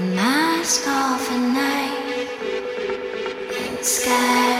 mask off at night and sky.